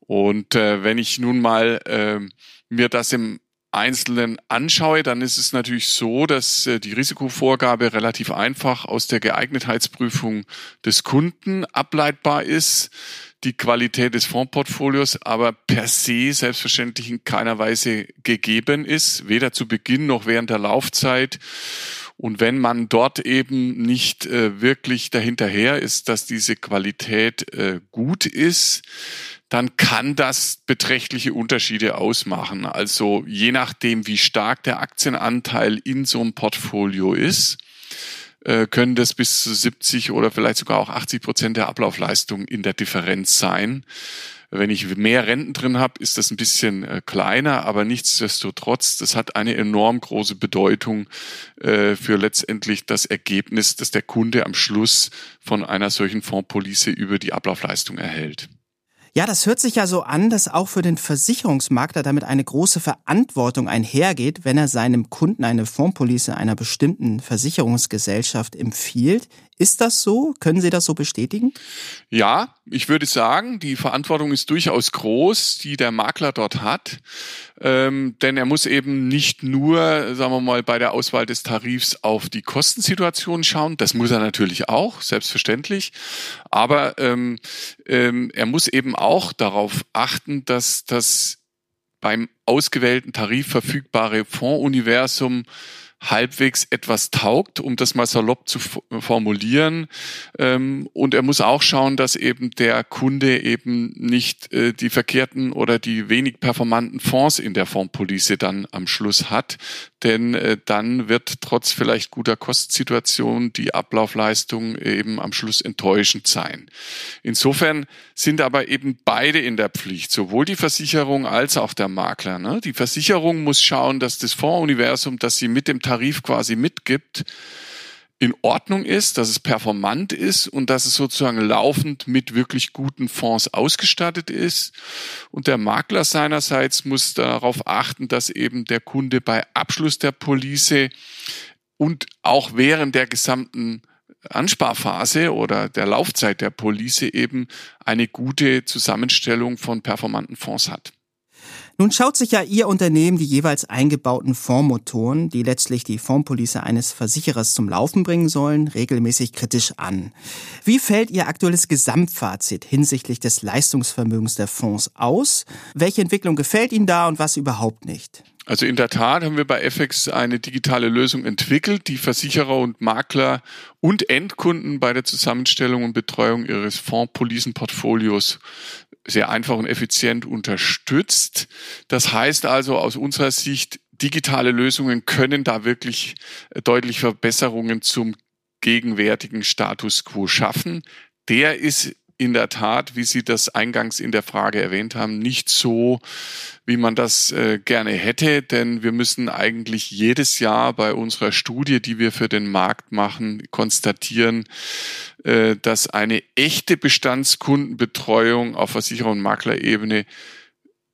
Und äh, wenn ich nun mal äh, mir das im Einzelnen anschaue, dann ist es natürlich so, dass äh, die Risikovorgabe relativ einfach aus der Geeignetheitsprüfung des Kunden ableitbar ist. Die Qualität des Fondsportfolios aber per se selbstverständlich in keiner Weise gegeben ist, weder zu Beginn noch während der Laufzeit. Und wenn man dort eben nicht äh, wirklich dahinterher ist, dass diese Qualität äh, gut ist, dann kann das beträchtliche Unterschiede ausmachen. Also je nachdem, wie stark der Aktienanteil in so einem Portfolio ist, äh, können das bis zu 70 oder vielleicht sogar auch 80 Prozent der Ablaufleistung in der Differenz sein. Wenn ich mehr Renten drin habe, ist das ein bisschen äh, kleiner, aber nichtsdestotrotz, das hat eine enorm große Bedeutung äh, für letztendlich das Ergebnis, das der Kunde am Schluss von einer solchen Fondspolice über die Ablaufleistung erhält. Ja, das hört sich ja so an, dass auch für den Versicherungsmakler damit eine große Verantwortung einhergeht, wenn er seinem Kunden eine Fondspolice einer bestimmten Versicherungsgesellschaft empfiehlt. Ist das so? Können Sie das so bestätigen? Ja, ich würde sagen, die Verantwortung ist durchaus groß, die der Makler dort hat. Ähm, denn er muss eben nicht nur, sagen wir mal, bei der Auswahl des Tarifs auf die Kostensituation schauen. Das muss er natürlich auch, selbstverständlich. Aber ähm, ähm, er muss eben auch darauf achten, dass das beim ausgewählten Tarif verfügbare Fondsuniversum halbwegs etwas taugt, um das mal salopp zu formulieren. Ähm, und er muss auch schauen, dass eben der Kunde eben nicht äh, die verkehrten oder die wenig performanten Fonds in der Fondspolice dann am Schluss hat. Denn äh, dann wird trotz vielleicht guter Kostensituation die Ablaufleistung eben am Schluss enttäuschend sein. Insofern sind aber eben beide in der Pflicht, sowohl die Versicherung als auch der Makler. Ne? Die Versicherung muss schauen, dass das Fondsuniversum, das sie mit dem Tarif quasi mitgibt, in Ordnung ist, dass es performant ist und dass es sozusagen laufend mit wirklich guten Fonds ausgestattet ist. Und der Makler seinerseits muss darauf achten, dass eben der Kunde bei Abschluss der Police und auch während der gesamten Ansparphase oder der Laufzeit der Police eben eine gute Zusammenstellung von performanten Fonds hat. Nun schaut sich ja Ihr Unternehmen die jeweils eingebauten Fondsmotoren, die letztlich die Fondspolice eines Versicherers zum Laufen bringen sollen, regelmäßig kritisch an. Wie fällt Ihr aktuelles Gesamtfazit hinsichtlich des Leistungsvermögens der Fonds aus? Welche Entwicklung gefällt Ihnen da und was überhaupt nicht? Also in der Tat haben wir bei FX eine digitale Lösung entwickelt, die Versicherer und Makler und Endkunden bei der Zusammenstellung und Betreuung ihres Fondspolicenportfolios sehr einfach und effizient unterstützt. Das heißt also aus unserer Sicht, digitale Lösungen können da wirklich deutlich Verbesserungen zum gegenwärtigen Status quo schaffen. Der ist in der Tat, wie Sie das eingangs in der Frage erwähnt haben, nicht so, wie man das äh, gerne hätte, denn wir müssen eigentlich jedes Jahr bei unserer Studie, die wir für den Markt machen, konstatieren, äh, dass eine echte Bestandskundenbetreuung auf Versicherer- und Maklerebene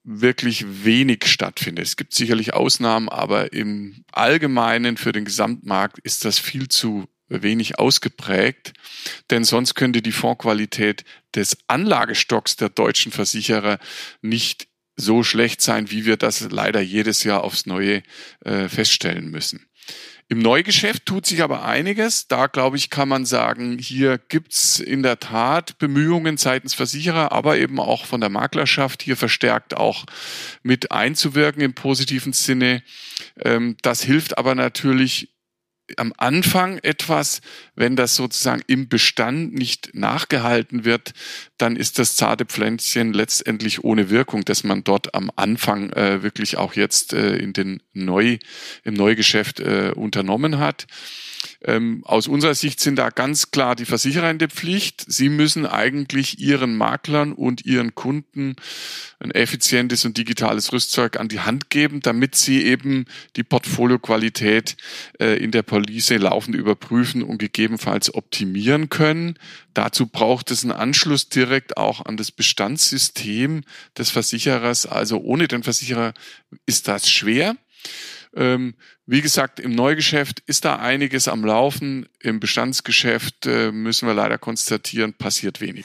wirklich wenig stattfindet. Es gibt sicherlich Ausnahmen, aber im Allgemeinen für den Gesamtmarkt ist das viel zu wenig ausgeprägt, denn sonst könnte die Fondsqualität des Anlagestocks der deutschen Versicherer nicht so schlecht sein, wie wir das leider jedes Jahr aufs Neue äh, feststellen müssen. Im Neugeschäft tut sich aber einiges. Da, glaube ich, kann man sagen, hier gibt's in der Tat Bemühungen seitens Versicherer, aber eben auch von der Maklerschaft hier verstärkt auch mit einzuwirken im positiven Sinne. Ähm, das hilft aber natürlich am Anfang etwas, wenn das sozusagen im Bestand nicht nachgehalten wird, dann ist das zarte Pflänzchen letztendlich ohne Wirkung, dass man dort am Anfang äh, wirklich auch jetzt äh, in den Neu, im Neugeschäft äh, unternommen hat. Ähm, aus unserer Sicht sind da ganz klar die Versicherer in der Pflicht. Sie müssen eigentlich ihren Maklern und ihren Kunden ein effizientes und digitales Rüstzeug an die Hand geben, damit sie eben die Portfolioqualität äh, in der Police laufend überprüfen und gegebenenfalls optimieren können. Dazu braucht es einen Anschluss direkt auch an das Bestandssystem des Versicherers. Also ohne den Versicherer ist das schwer. Ähm, wie gesagt, im Neugeschäft ist da einiges am Laufen. Im Bestandsgeschäft äh, müssen wir leider konstatieren, passiert wenig.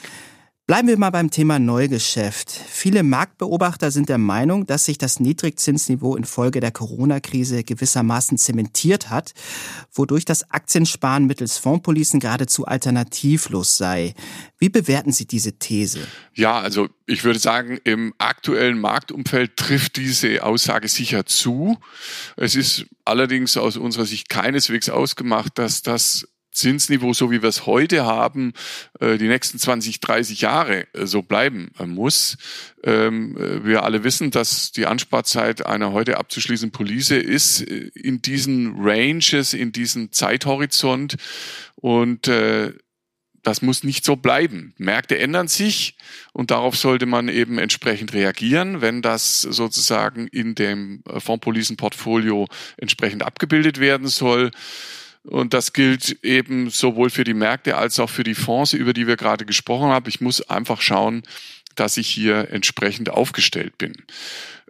Bleiben wir mal beim Thema Neugeschäft. Viele Marktbeobachter sind der Meinung, dass sich das Niedrigzinsniveau infolge der Corona-Krise gewissermaßen zementiert hat, wodurch das Aktiensparen mittels Fondspolicen geradezu alternativlos sei. Wie bewerten Sie diese These? Ja, also ich würde sagen, im aktuellen Marktumfeld trifft diese Aussage sicher zu. Es ist allerdings aus unserer Sicht keineswegs ausgemacht, dass das Zinsniveau, so wie wir es heute haben, äh, die nächsten 20, 30 Jahre äh, so bleiben äh, muss. Ähm, wir alle wissen, dass die Ansparzeit einer heute abzuschließenden Police ist in diesen Ranges, in diesem Zeithorizont und das muss nicht so bleiben. Märkte ändern sich und darauf sollte man eben entsprechend reagieren, wenn das sozusagen in dem Fondspolicenportfolio entsprechend abgebildet werden soll. Und das gilt eben sowohl für die Märkte als auch für die Fonds, über die wir gerade gesprochen haben. Ich muss einfach schauen, dass ich hier entsprechend aufgestellt bin.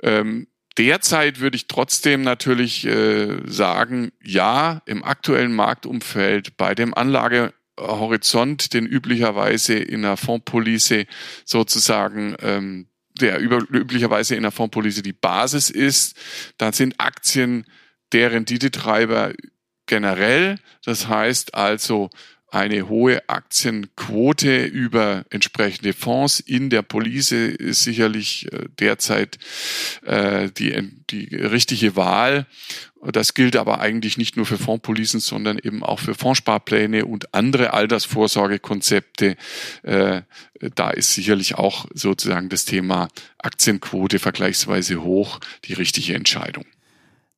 Ähm, derzeit würde ich trotzdem natürlich äh, sagen, ja, im aktuellen Marktumfeld bei dem Anlagehorizont, den üblicherweise in der Fondspolice sozusagen ähm, der über, üblicherweise in der Fondspolice die Basis ist, dann sind Aktien der Renditetreiber generell. Das heißt also eine hohe Aktienquote über entsprechende Fonds in der Police ist sicherlich äh, derzeit äh, die, die richtige Wahl. Das gilt aber eigentlich nicht nur für Fondspolicen, sondern eben auch für Fondssparpläne und andere Altersvorsorgekonzepte. Äh, da ist sicherlich auch sozusagen das Thema Aktienquote vergleichsweise hoch die richtige Entscheidung.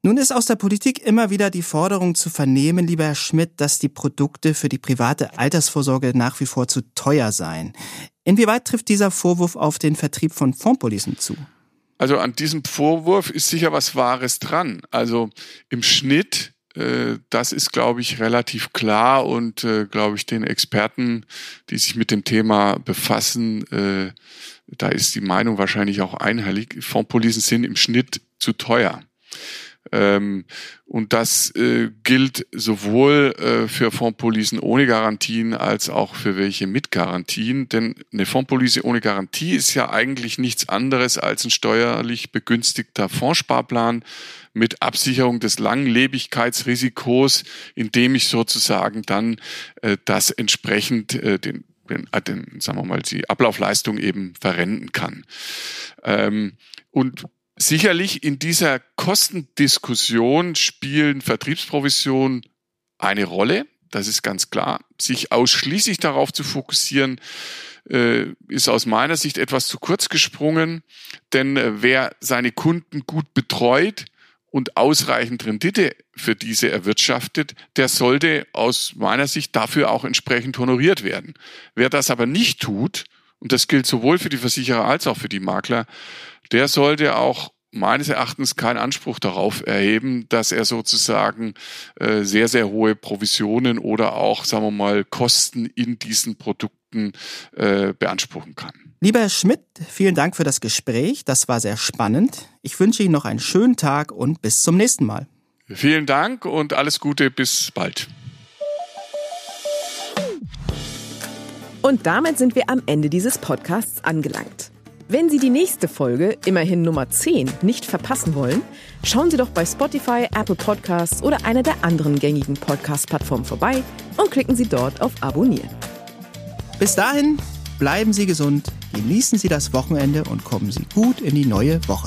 Nun ist aus der Politik immer wieder die Forderung zu vernehmen, lieber Herr Schmidt, dass die Produkte für die private Altersvorsorge nach wie vor zu teuer seien. Inwieweit trifft dieser Vorwurf auf den Vertrieb von Fondspolicen zu? Also an diesem Vorwurf ist sicher was Wahres dran. Also im Schnitt, äh, das ist, glaube ich, relativ klar und, äh, glaube ich, den Experten, die sich mit dem Thema befassen, äh, da ist die Meinung wahrscheinlich auch einhellig. Fondspolicen sind im Schnitt zu teuer. Ähm, und das äh, gilt sowohl äh, für Fondspolicen ohne Garantien als auch für welche mit Garantien. Denn eine Fondspolice ohne Garantie ist ja eigentlich nichts anderes als ein steuerlich begünstigter Fondssparplan mit Absicherung des Langlebigkeitsrisikos, indem ich sozusagen dann äh, das entsprechend äh, den den, äh, den, sagen wir mal, die Ablaufleistung eben verrenten kann. Ähm, und Sicherlich in dieser Kostendiskussion spielen Vertriebsprovisionen eine Rolle. Das ist ganz klar. Sich ausschließlich darauf zu fokussieren, äh, ist aus meiner Sicht etwas zu kurz gesprungen. Denn äh, wer seine Kunden gut betreut und ausreichend Rendite für diese erwirtschaftet, der sollte aus meiner Sicht dafür auch entsprechend honoriert werden. Wer das aber nicht tut, und das gilt sowohl für die Versicherer als auch für die Makler, der sollte auch meines Erachtens keinen Anspruch darauf erheben, dass er sozusagen äh, sehr, sehr hohe Provisionen oder auch, sagen wir mal, Kosten in diesen Produkten äh, beanspruchen kann. Lieber Herr Schmidt, vielen Dank für das Gespräch. Das war sehr spannend. Ich wünsche Ihnen noch einen schönen Tag und bis zum nächsten Mal. Vielen Dank und alles Gute. Bis bald. Und damit sind wir am Ende dieses Podcasts angelangt. Wenn Sie die nächste Folge, immerhin Nummer 10, nicht verpassen wollen, schauen Sie doch bei Spotify, Apple Podcasts oder einer der anderen gängigen Podcast-Plattformen vorbei und klicken Sie dort auf Abonnieren. Bis dahin, bleiben Sie gesund, genießen Sie das Wochenende und kommen Sie gut in die neue Woche.